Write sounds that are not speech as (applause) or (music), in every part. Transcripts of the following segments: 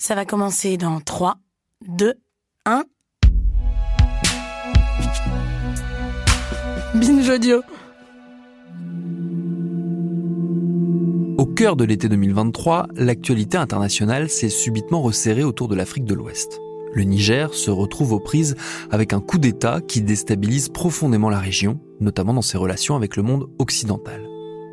Ça va commencer dans 3, 2, 1. Binge. Au cœur de l'été 2023, l'actualité internationale s'est subitement resserrée autour de l'Afrique de l'Ouest. Le Niger se retrouve aux prises avec un coup d'État qui déstabilise profondément la région, notamment dans ses relations avec le monde occidental.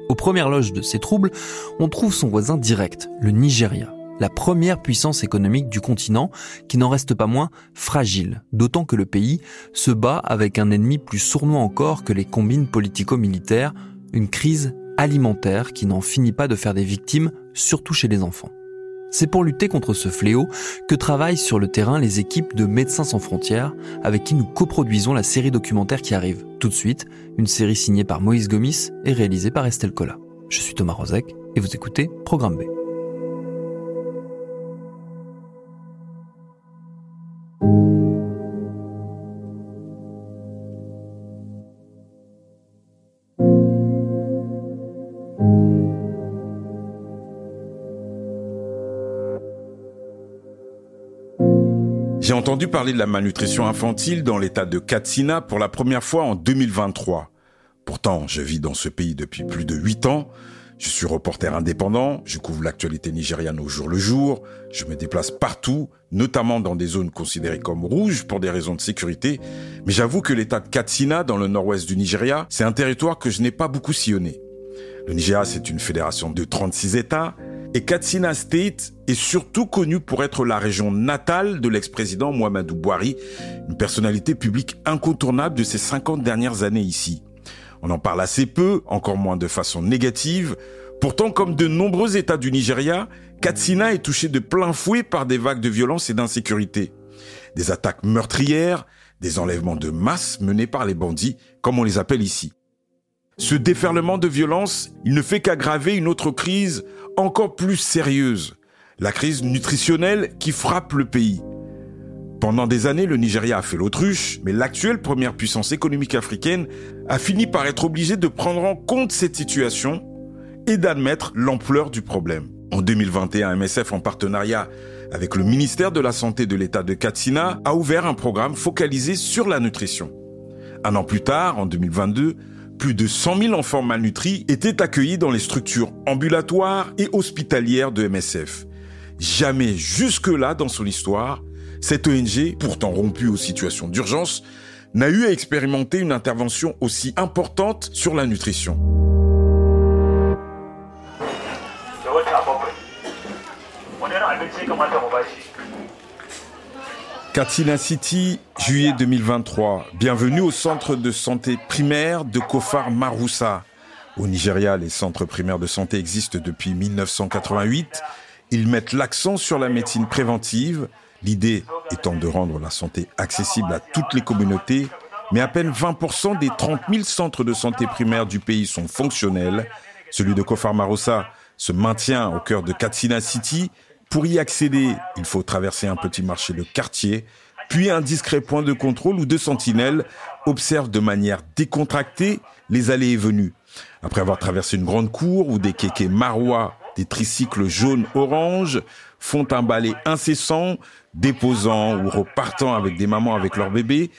Aux premières loges de ces troubles, on trouve son voisin direct, le Nigeria, la première puissance économique du continent qui n'en reste pas moins fragile, d'autant que le pays se bat avec un ennemi plus sournois encore que les combines politico-militaires, une crise alimentaire qui n'en finit pas de faire des victimes, surtout chez les enfants. C'est pour lutter contre ce fléau que travaillent sur le terrain les équipes de Médecins sans frontières avec qui nous coproduisons la série documentaire qui arrive tout de suite, une série signée par Moïse Gomis et réalisée par Estelle Collat. Je suis Thomas Rozek et vous écoutez Programme B. entendu parler de la malnutrition infantile dans l'état de Katsina pour la première fois en 2023. Pourtant, je vis dans ce pays depuis plus de 8 ans. Je suis reporter indépendant, je couvre l'actualité nigériane au jour le jour, je me déplace partout, notamment dans des zones considérées comme rouges pour des raisons de sécurité, mais j'avoue que l'état de Katsina, dans le nord-ouest du Nigeria, c'est un territoire que je n'ai pas beaucoup sillonné. Le Nigeria, c'est une fédération de 36 États, et Katsina State est surtout connue pour être la région natale de l'ex-président Muhammadu Buhari, une personnalité publique incontournable de ces 50 dernières années ici. On en parle assez peu, encore moins de façon négative. Pourtant, comme de nombreux États du Nigeria, Katsina est touché de plein fouet par des vagues de violence et d'insécurité. Des attaques meurtrières, des enlèvements de masse menés par les bandits, comme on les appelle ici. Ce déferlement de violence, il ne fait qu'aggraver une autre crise encore plus sérieuse, la crise nutritionnelle qui frappe le pays. Pendant des années, le Nigeria a fait l'autruche, mais l'actuelle première puissance économique africaine a fini par être obligée de prendre en compte cette situation et d'admettre l'ampleur du problème. En 2021, MSF, en partenariat avec le ministère de la Santé de l'État de Katsina, a ouvert un programme focalisé sur la nutrition. Un an plus tard, en 2022, plus de 100 000 enfants malnutris étaient accueillis dans les structures ambulatoires et hospitalières de MSF. Jamais jusque-là dans son histoire, cette ONG, pourtant rompue aux situations d'urgence, n'a eu à expérimenter une intervention aussi importante sur la nutrition. Katsina City, juillet 2023. Bienvenue au centre de santé primaire de Kofar Maroussa. Au Nigeria, les centres primaires de santé existent depuis 1988. Ils mettent l'accent sur la médecine préventive, l'idée étant de rendre la santé accessible à toutes les communautés, mais à peine 20% des 30 000 centres de santé primaire du pays sont fonctionnels. Celui de Kofar Maroussa se maintient au cœur de Katsina City, pour y accéder, il faut traverser un petit marché de quartier, puis un discret point de contrôle où deux sentinelles observent de manière décontractée les allées et venues. Après avoir traversé une grande cour où des kékés marois, des tricycles jaunes-orange font un balai incessant, déposant ou repartant avec des mamans avec leurs bébés,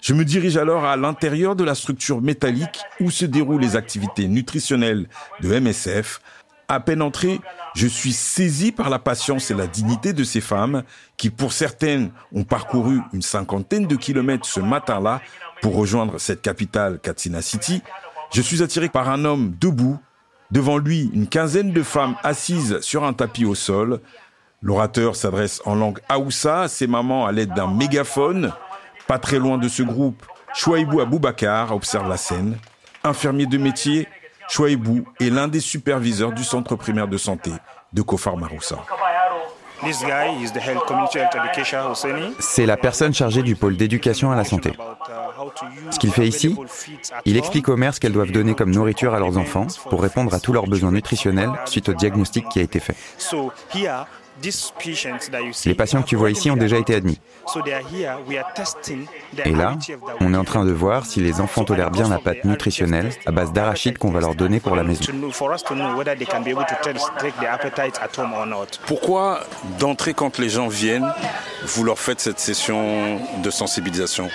je me dirige alors à l'intérieur de la structure métallique où se déroulent les activités nutritionnelles de MSF. À peine entré, je suis saisi par la patience et la dignité de ces femmes qui, pour certaines, ont parcouru une cinquantaine de kilomètres ce matin-là pour rejoindre cette capitale Katsina City. Je suis attiré par un homme debout, devant lui une quinzaine de femmes assises sur un tapis au sol. L'orateur s'adresse en langue Haoussa à ses mamans à l'aide d'un mégaphone. Pas très loin de ce groupe, Chouaïbou Aboubakar observe la scène. Infirmier de métier, Chouaïbou est l'un des superviseurs du centre primaire de santé de Kofar Maroussa. C'est la personne chargée du pôle d'éducation à la santé. Ce qu'il fait ici, il explique aux mères ce qu'elles doivent donner comme nourriture à leurs enfants pour répondre à tous leurs besoins nutritionnels suite au diagnostic qui a été fait. Les patients que tu vois ici ont déjà été admis. Et là, on est en train de voir si les enfants tolèrent bien la pâte nutritionnelle à base d'arachide qu'on va leur donner pour la maison. Pourquoi, d'entrée, quand les gens viennent, vous leur faites cette session de sensibilisation?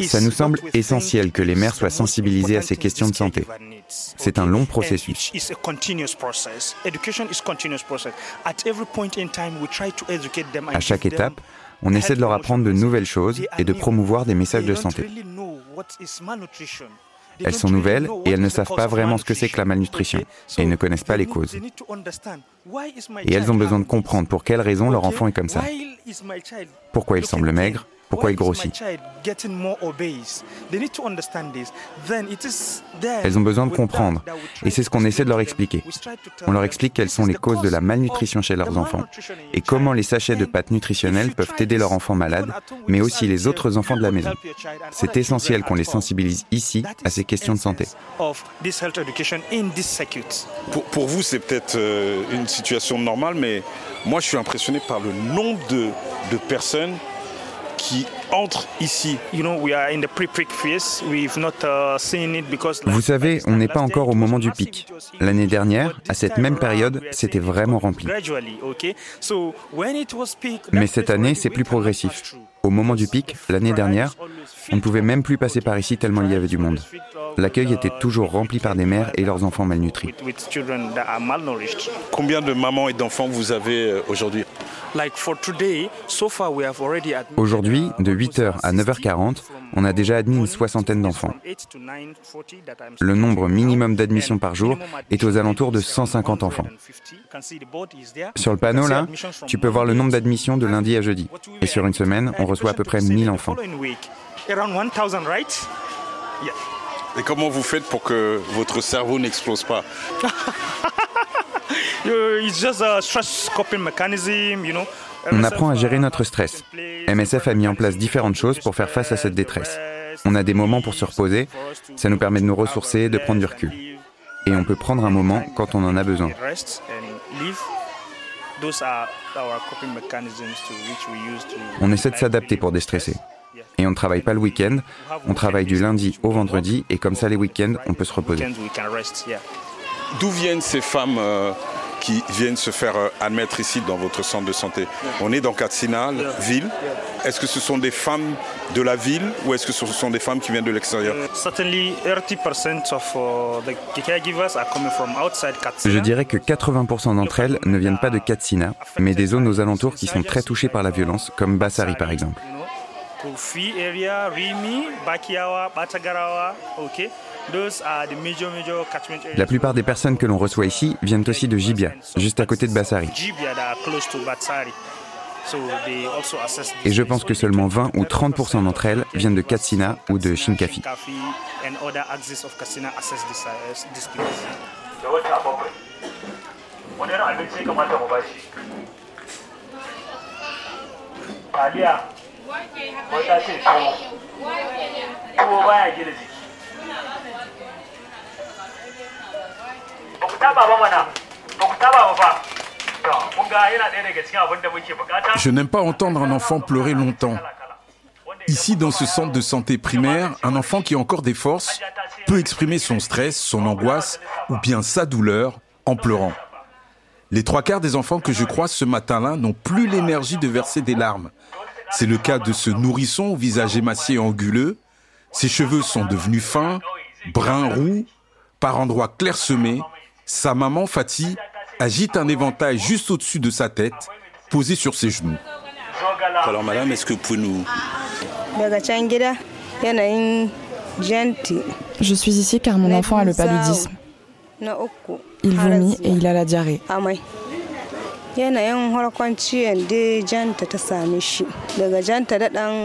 Ça nous semble essentiel que les mères soient sensibilisées à ces questions de santé. C'est un long processus. À chaque étape, on essaie de leur apprendre de nouvelles choses et de promouvoir des messages de santé. Elles sont nouvelles et elles ne savent pas vraiment ce que c'est que la malnutrition. et ne connaissent pas les causes. Et elles ont besoin de comprendre pour quelles raisons leur enfant est comme ça. Pourquoi il semble maigre? Pourquoi il grossit Elles ont besoin de comprendre, et c'est ce qu'on essaie de leur expliquer. On leur explique quelles sont les causes de la malnutrition chez leurs enfants, et comment les sachets de pâtes nutritionnelles peuvent aider leur enfant malade, mais aussi les autres enfants de la maison. C'est essentiel qu'on les sensibilise ici à ces questions de santé. Pour, vous, c'est peut-être euh, une situation normale, mais moi, je suis impressionné par le nombre de, de personnes qui entrent ici. Vous savez, on n'est pas encore au moment du pic. L'année dernière, à cette même période, c'était vraiment rempli. Mais cette année, c'est plus progressif. Au moment du pic, l'année dernière, on ne pouvait même plus passer par ici tellement il y avait du monde. L'accueil était toujours rempli par des mères et leurs enfants malnutris. Combien de mamans et d'enfants vous avez euh, aujourd'hui? Aujourd'hui, de 8h à 9h40, on a déjà admis une soixantaine d'enfants. Le nombre minimum d'admissions par jour est aux alentours de 150 enfants. Sur le panneau, là, tu peux voir le nombre d'admissions de lundi à jeudi. Et sur une semaine, on reçoit à peu près 1000 enfants. Et comment vous faites pour que votre cerveau n'explose pas? (laughs) On apprend à gérer notre stress. MSF a mis en place différentes choses pour faire face à cette détresse. On a des moments pour se reposer, ça nous permet de nous ressourcer, de prendre du recul. Et on peut prendre un moment quand on en a besoin. On essaie de s'adapter pour déstresser. Et on ne travaille pas le week-end, on travaille du lundi au vendredi et comme ça les week-ends, on peut se reposer. D'où viennent ces femmes euh, qui viennent se faire euh, admettre ici dans votre centre de santé On est dans Katsina, ville. Est-ce que ce sont des femmes de la ville ou est-ce que ce sont des femmes qui viennent de l'extérieur? Uh, Je dirais que 80% d'entre elles ne viennent pas de Katsina, mais des zones aux alentours qui sont très touchées par la violence, comme Bassari par exemple. La plupart des personnes que l'on reçoit ici viennent aussi de Jibia, juste à côté de Bassari. Et je pense que seulement 20 ou 30% d'entre elles viennent de Katsina ou de Shinkafi. Je n'aime pas entendre un enfant pleurer longtemps. Ici, dans ce centre de santé primaire, un enfant qui a encore des forces peut exprimer son stress, son angoisse ou bien sa douleur en pleurant. Les trois quarts des enfants que je croise ce matin-là n'ont plus l'énergie de verser des larmes. C'est le cas de ce nourrisson au visage émacié et anguleux. Ses cheveux sont devenus fins, bruns roux, par endroits clairsemés. Sa maman, Fatih, agite un éventail juste au-dessus de sa tête, posé sur ses genoux. Alors madame, est-ce que vous pouvez nous... Je suis ici car mon enfant a le paludisme. Il vomit et il a la diarrhée.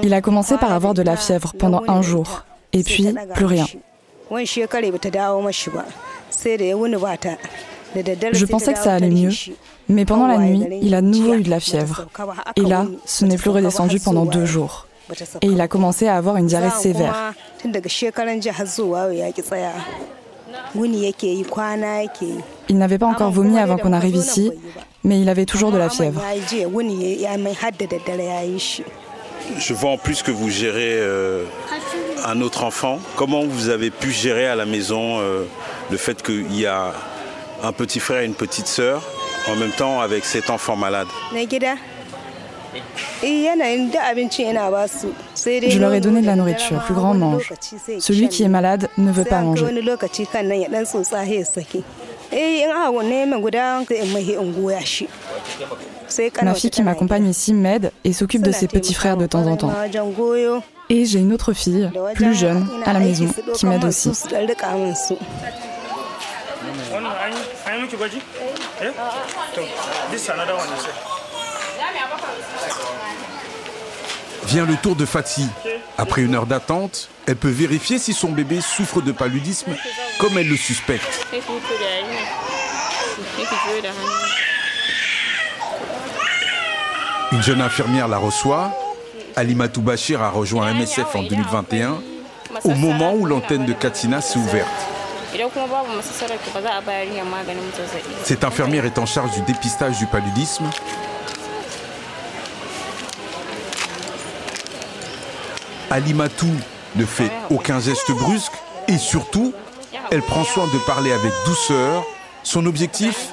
Il a commencé par avoir de la fièvre pendant un jour, et puis plus rien. Je pensais que ça allait mieux, mais pendant la nuit, il a de nouveau eu de la fièvre. Et là, ce n'est plus redescendu pendant deux jours. Et il a commencé à avoir une diarrhée sévère. Il n'avait pas encore vomi avant qu'on arrive ici, mais il avait toujours de la fièvre. Je vois en plus que vous gérez euh, un autre enfant. Comment vous avez pu gérer à la maison euh, le fait qu'il y a un petit frère et une petite sœur en même temps avec cet enfant malade. Je leur ai donné de la nourriture, plus grand mange. Celui qui est malade ne veut pas manger. Ma fille qui m'accompagne ici m'aide et s'occupe de ses petits frères de temps en temps. Et j'ai une autre fille, plus jeune, à la maison, qui m'aide aussi. Vient le tour de Fatih. Après une heure d'attente, elle peut vérifier si son bébé souffre de paludisme, comme elle le suspecte. Une jeune infirmière la reçoit. Alimatou Bachir a rejoint MSF en 2021, au moment où l'antenne de Katina s'est ouverte. Cette infirmière est en charge du dépistage du paludisme. Alimatou ne fait aucun geste brusque et surtout, elle prend soin de parler avec douceur. Son objectif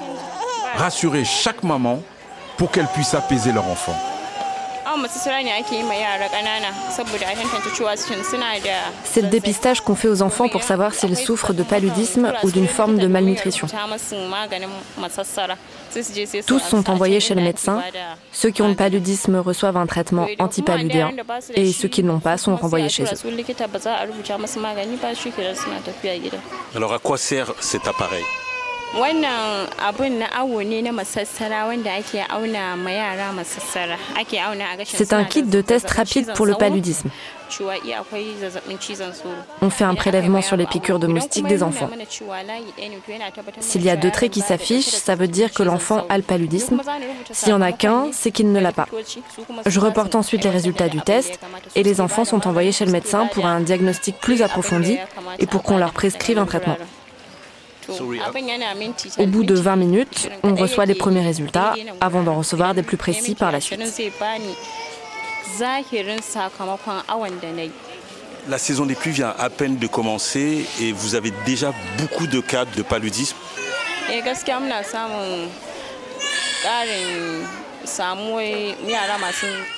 Rassurer chaque maman pour qu'elle puisse apaiser leur enfant. C'est le dépistage qu'on fait aux enfants pour savoir s'ils souffrent de paludisme ou d'une forme de malnutrition. Tous sont envoyés chez le médecin. Ceux qui ont le paludisme reçoivent un traitement antipaludéen et ceux qui ne l'ont pas sont renvoyés chez eux. Alors à quoi sert cet appareil? C'est un kit de test rapide pour le paludisme. On fait un prélèvement sur les piqûres de moustiques des enfants. S'il y a deux traits qui s'affichent, ça veut dire que l'enfant a le paludisme. S'il n'y en a qu'un, c'est qu'il ne l'a pas. Je reporte ensuite les résultats du test et les enfants sont envoyés chez le médecin pour un diagnostic plus approfondi et pour qu'on leur prescrive un traitement. Au bout de 20 minutes, on reçoit les premiers résultats avant d'en recevoir des plus précis par la suite. La saison des pluies vient à peine de commencer et vous avez déjà beaucoup de cas de paludisme.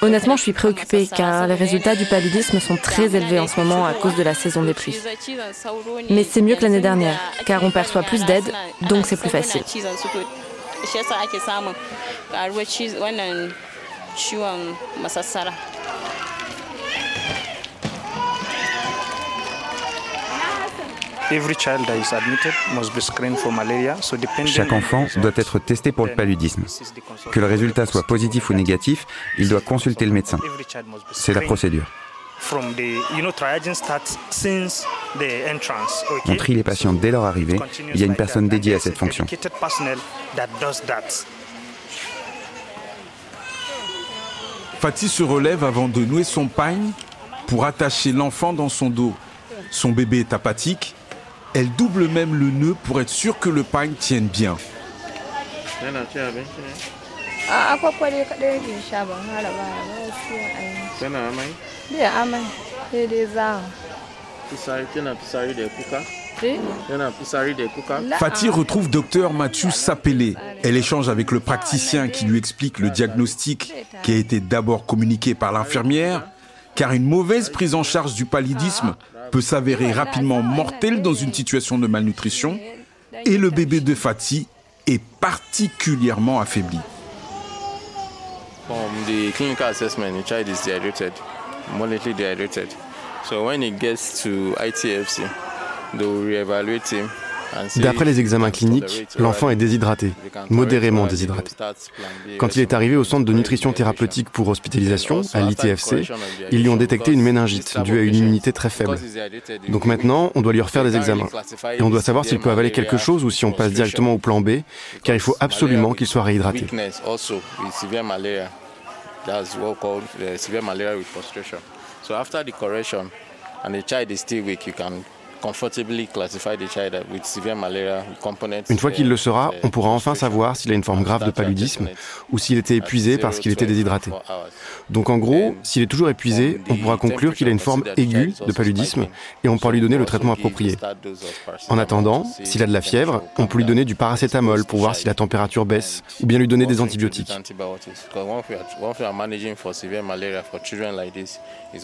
Honnêtement, je suis préoccupée car les résultats du paludisme sont très élevés en ce moment à cause de la saison des pluies. Mais c'est mieux que l'année dernière car on perçoit plus d'aide, donc c'est plus facile. Chaque enfant doit être testé pour le paludisme. Que le résultat soit positif ou négatif, il doit consulter le médecin. C'est la procédure. On trie les patients dès leur arrivée. Il y a une personne dédiée à cette fonction. Fatih se relève avant de nouer son pagne pour attacher l'enfant dans son dos. Son bébé est apathique elle double même le nœud pour être sûre que le pagne tienne bien. Fatih retrouve docteur Mathieu Sapélé. Elle échange avec le praticien qui lui explique le diagnostic qui a été d'abord communiqué par l'infirmière, car une mauvaise prise en charge du paludisme peut s'avérer rapidement mortel dans une situation de malnutrition et le bébé de Fatih est particulièrement affaibli. From the clinical assessment, the child is dehydrated, moderately dehydrated. So when it gets to ITFC, they will reevaluate him D'après les examens cliniques, l'enfant est déshydraté, modérément déshydraté. Quand il est arrivé au centre de nutrition thérapeutique pour hospitalisation, à l'ITFC, ils lui ont détecté une méningite due à une immunité très faible. Donc maintenant, on doit lui refaire des examens. Et on doit savoir s'il peut avaler quelque chose ou si on passe directement au plan B, car il faut absolument qu'il soit réhydraté. Une fois qu'il le sera, on pourra enfin savoir s'il a une forme grave de paludisme ou s'il était épuisé parce qu'il était déshydraté. Donc en gros, s'il est toujours épuisé, on pourra conclure qu'il a une forme aiguë de paludisme et on pourra lui donner le traitement approprié. En attendant, s'il a de la fièvre, on peut lui donner du paracétamol pour voir si la température baisse ou bien lui donner des antibiotiques.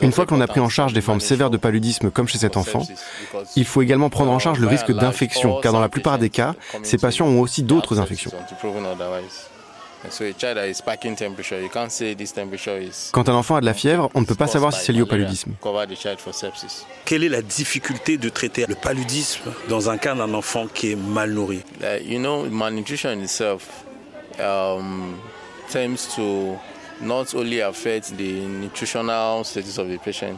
Une fois qu'on a pris en charge des formes sévères de paludisme comme chez cet enfant, il faut également prendre en charge le risque d'infection, car dans la plupart des cas, ces patients ont aussi d'autres infections. Quand un enfant a de la fièvre, on ne peut pas savoir si c'est lié au paludisme. Quelle est la difficulté de traiter le paludisme dans un cas d'un enfant qui est mal nourri? You know, malnutrition itself um, tends to not only affect the nutritional status of the patient,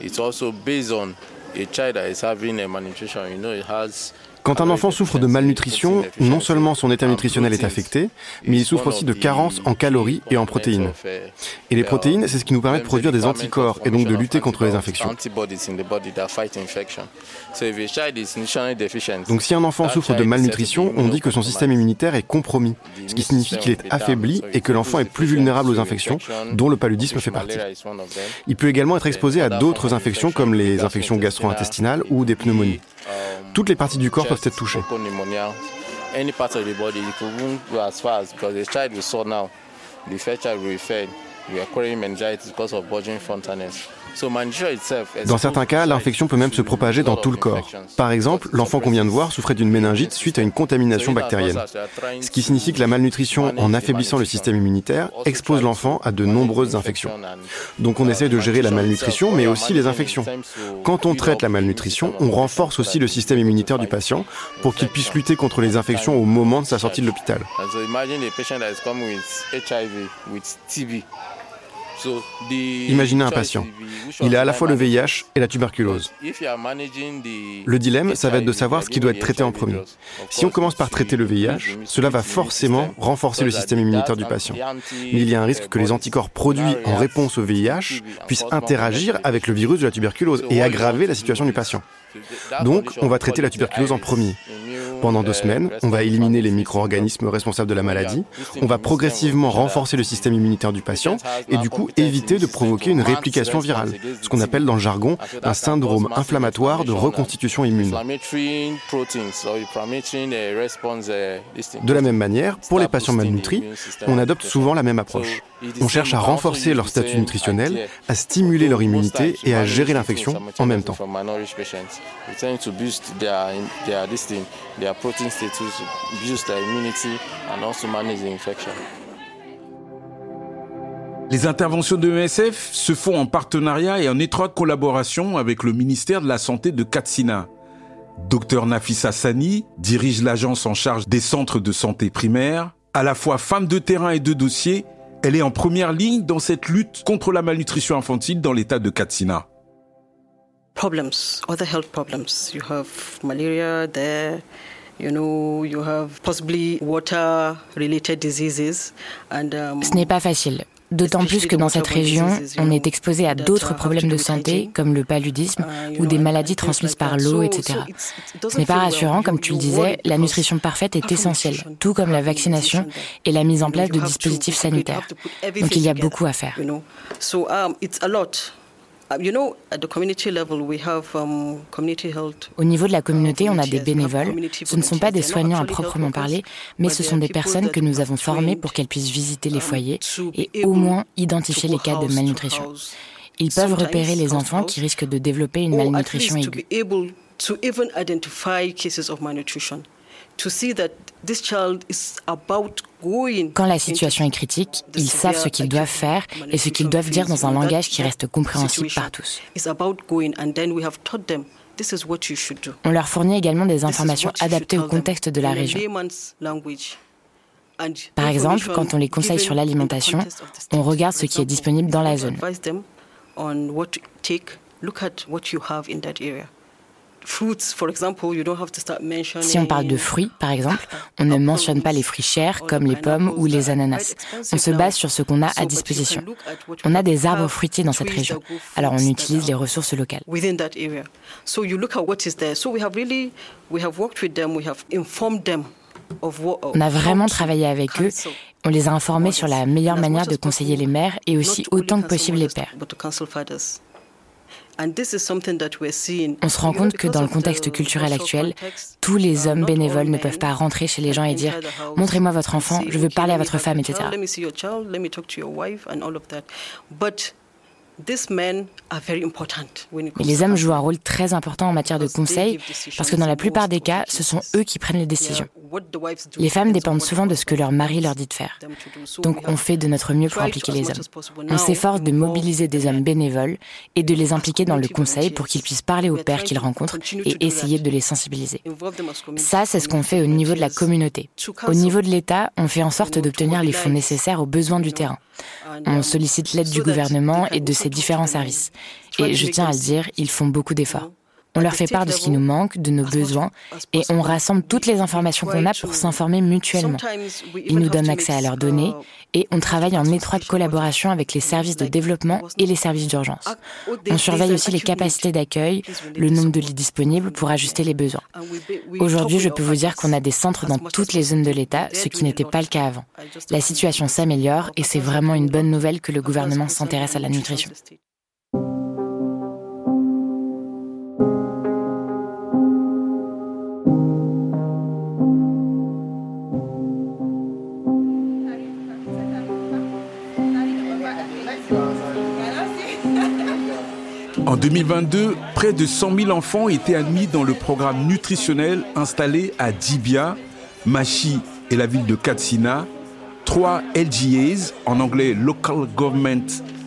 it's also based on a child that is having a malnutrition. You know, it has Quand un enfant souffre de malnutrition, non seulement son état nutritionnel est affecté, mais il souffre aussi de carences en calories et en protéines. Et les protéines, c'est ce qui nous permet de produire des anticorps et donc de lutter contre les infections. Donc si un enfant souffre de malnutrition, on dit que son système immunitaire est compromis, ce qui signifie qu'il est affaibli et que l'enfant est plus vulnérable aux infections, dont le paludisme fait partie. Il peut également être exposé à d'autres infections comme les infections gastro-intestinales ou des pneumonies. Toutes les parties du corps peuvent être touchées. Dans certains cas, l'infection peut même se propager dans tout le corps. Par exemple, l'enfant qu'on vient de voir souffrait d'une méningite suite à une contamination bactérienne. Ce qui signifie que la malnutrition, en affaiblissant le système immunitaire, expose l'enfant à de nombreuses infections. Donc on essaie de gérer la malnutrition, mais aussi les infections. Quand on traite la malnutrition, on renforce aussi le système immunitaire du patient pour qu'il puisse lutter contre les infections au moment de sa sortie de l'hôpital. Imaginez un patient. Il a à la fois le VIH et la tuberculose. Le dilemme, ça va être de savoir ce qui doit être traité en premier. Si on commence par traiter le VIH, cela va forcément renforcer le système immunitaire du patient. Mais il y a un risque que les anticorps produits en réponse au VIH puissent interagir avec le virus de la tuberculose et aggraver la situation du patient. Donc, on va traiter la tuberculose en premier. Pendant deux semaines, on va éliminer les micro-organismes responsables de la maladie, on va progressivement renforcer le système immunitaire du patient et du coup éviter de provoquer une réplication virale, ce qu'on appelle dans le jargon un syndrome inflammatoire de reconstitution immune. De la même manière, pour les patients malnutris, on adopte souvent la même approche. On cherche à renforcer leur statut nutritionnel, à stimuler leur immunité et à gérer l'infection en même temps. Les interventions de l'ESF se font en partenariat et en étroite collaboration avec le ministère de la Santé de Katsina. Docteur Nafisa Sani dirige l'agence en charge des centres de santé primaires. À la fois femme de terrain et de dossier, elle est en première ligne dans cette lutte contre la malnutrition infantile dans l'état de Katsina. Problems, other health problems? You have malaria there. You know, you have possibly water-related diseases. And, um, Ce n'est pas facile. D'autant plus que dans cette région, on est exposé à d'autres problèmes de santé, comme le paludisme ou des maladies transmises par l'eau, etc. Ce n'est pas rassurant, comme tu le disais, la nutrition parfaite est essentielle, tout comme la vaccination et la mise en place de dispositifs sanitaires. Donc il y a beaucoup à faire. Au niveau de la communauté, on a des bénévoles. Ce ne sont pas des soignants à proprement parler, mais ce sont des personnes que nous avons formées pour qu'elles puissent visiter les um, foyers et au moins identifier les cas de malnutrition. Ils peuvent repérer les enfants qui risquent de développer une malnutrition aiguë. Quand la situation est critique, ils savent ce qu'ils doivent faire et ce qu'ils doivent dire dans un langage qui reste compréhensible par tous. On leur fournit également des informations adaptées au contexte de la région. Par exemple, quand on les conseille sur l'alimentation, on regarde ce qui est disponible dans la zone. Si on parle de fruits, par exemple, on ne mentionne pas les fruits chers comme les pommes ou les ananas. On se base sur ce qu'on a à disposition. On a des arbres fruitiers dans cette région, alors on utilise les ressources locales. On a vraiment travaillé avec eux. On les a informés sur la meilleure manière de conseiller les mères et aussi autant que possible les pères. On se rend compte que dans le contexte culturel actuel, tous les hommes bénévoles ne peuvent pas rentrer chez les gens et dire ⁇ Montrez-moi votre enfant, je veux parler à votre femme, etc. Mais les hommes jouent un rôle très important en matière de conseil parce que dans la plupart des cas, ce sont eux qui prennent les décisions. Les femmes dépendent souvent de ce que leur mari leur dit de faire. Donc on fait de notre mieux pour impliquer les hommes. On s'efforce de mobiliser des hommes bénévoles et de les impliquer dans le conseil pour qu'ils puissent parler aux pères qu'ils rencontrent et essayer de les sensibiliser. Ça, c'est ce qu'on fait au niveau de la communauté. Au niveau de l'État, on fait en sorte d'obtenir les fonds nécessaires aux besoins du terrain. On sollicite l'aide du gouvernement et de ses différents services. Et je tiens à le dire, ils font beaucoup d'efforts. On leur fait part de ce qui nous manque, de nos besoins, et on rassemble toutes les informations qu'on a pour s'informer mutuellement. Ils nous donnent accès à leurs données, et on travaille en étroite collaboration avec les services de développement et les services d'urgence. On surveille aussi les capacités d'accueil, le nombre de lits disponibles pour ajuster les besoins. Aujourd'hui, je peux vous dire qu'on a des centres dans toutes les zones de l'État, ce qui n'était pas le cas avant. La situation s'améliore, et c'est vraiment une bonne nouvelle que le gouvernement s'intéresse à la nutrition. 2022, près de 100 000 enfants étaient admis dans le programme nutritionnel installé à Dibia, Machi et la ville de Katsina, trois LGAs, en anglais Local Government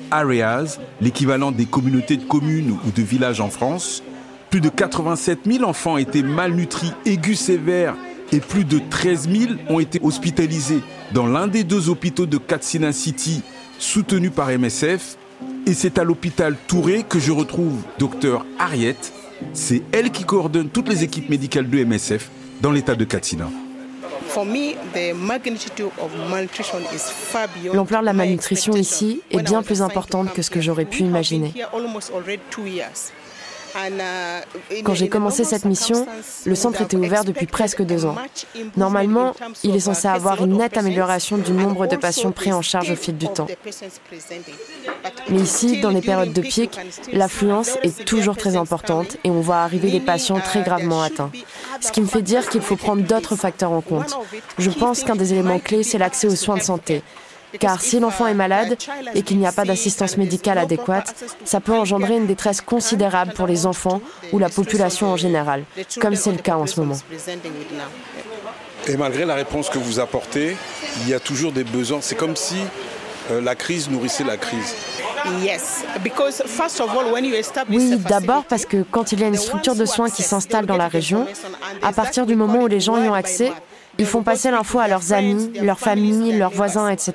Areas, l'équivalent des communautés de communes ou de villages en France. Plus de 87 000 enfants étaient malnutris aigus sévères et plus de 13 000 ont été hospitalisés dans l'un des deux hôpitaux de Katsina City soutenus par MSF et c'est à l'hôpital Touré que je retrouve docteur Ariette. C'est elle qui coordonne toutes les équipes médicales de MSF dans l'état de Katsina. L'ampleur de la malnutrition ici est bien plus importante que ce que j'aurais pu imaginer. Quand j'ai commencé cette mission, le centre était ouvert depuis presque deux ans. Normalement, il est censé avoir une nette amélioration du nombre de patients pris en charge au fil du temps. Mais ici, dans les périodes de pic, l'affluence est toujours très importante et on voit arriver des patients très gravement atteints. Ce qui me fait dire qu'il faut prendre d'autres facteurs en compte. Je pense qu'un des éléments clés, c'est l'accès aux soins de santé. Car si l'enfant est malade et qu'il n'y a pas d'assistance médicale adéquate, ça peut engendrer une détresse considérable pour les enfants ou la population en général, comme c'est le cas en ce moment. Et malgré la réponse que vous apportez, il y a toujours des besoins. C'est comme si euh, la crise nourrissait la crise. Oui, d'abord parce que quand il y a une structure de soins qui s'installe dans la région, à partir du moment où les gens y ont accès, ils font passer l'info à leurs amis, leurs familles, leurs voisins, etc.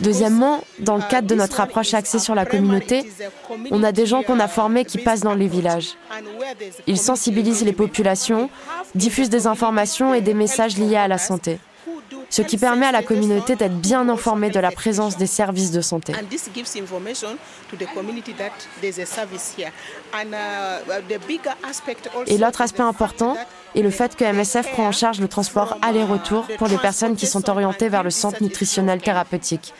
Deuxièmement, dans le cadre de notre approche axée sur la communauté, on a des gens qu'on a formés qui passent dans les villages. Ils sensibilisent les populations, diffusent des informations et des messages liés à la santé ce qui permet à la communauté d'être bien informée de la présence des services de santé. Et l'autre aspect important est le fait que MSF prend en charge le transport aller-retour pour les personnes qui sont orientées vers le centre nutritionnel thérapeutique.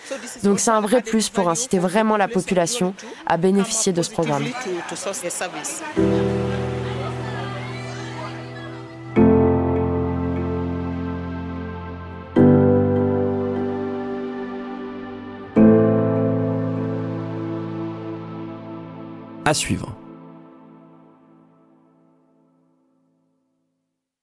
Donc c'est un vrai plus pour inciter vraiment la population à bénéficier de ce programme. À suivre.